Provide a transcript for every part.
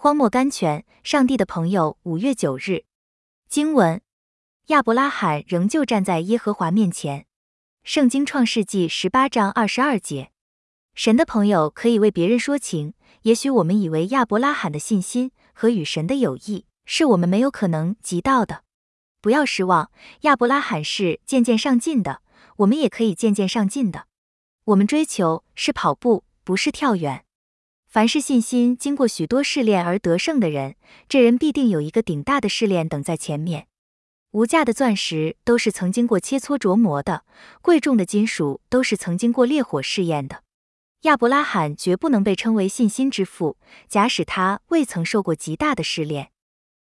荒漠甘泉，上帝的朋友。五月九日，经文：亚伯拉罕仍旧站在耶和华面前。圣经创世纪十八章二十二节。神的朋友可以为别人说情。也许我们以为亚伯拉罕的信心和与神的友谊是我们没有可能及到的。不要失望，亚伯拉罕是渐渐上进的，我们也可以渐渐上进的。我们追求是跑步，不是跳远。凡是信心经过许多试炼而得胜的人，这人必定有一个顶大的试炼等在前面。无价的钻石都是曾经过切磋琢磨的，贵重的金属都是曾经过烈火试验的。亚伯拉罕绝不能被称为信心之父，假使他未曾受过极大的试炼。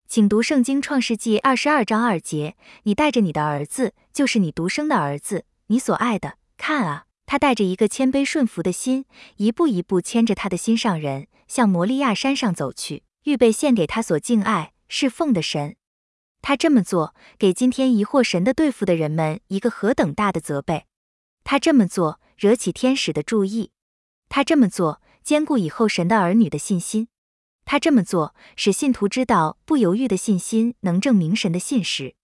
请读圣经创世纪二十二章二节：你带着你的儿子，就是你独生的儿子，你所爱的，看啊。他带着一个谦卑顺服的心，一步一步牵着他的心上人，向摩利亚山上走去，预备献给他所敬爱侍奉的神。他这么做，给今天疑惑神的对付的人们一个何等大的责备！他这么做，惹起天使的注意；他这么做，兼顾以后神的儿女的信心；他这么做，使信徒知道不犹豫的信心能证明神的信实。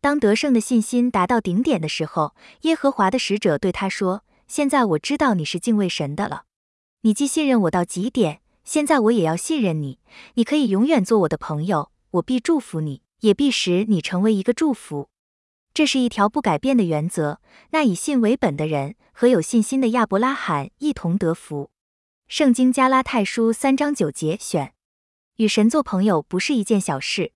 当得胜的信心达到顶点的时候，耶和华的使者对他说。现在我知道你是敬畏神的了，你既信任我到极点，现在我也要信任你。你可以永远做我的朋友，我必祝福你，也必使你成为一个祝福。这是一条不改变的原则。那以信为本的人和有信心的亚伯拉罕一同得福。圣经加拉太书三章九节选，与神做朋友不是一件小事。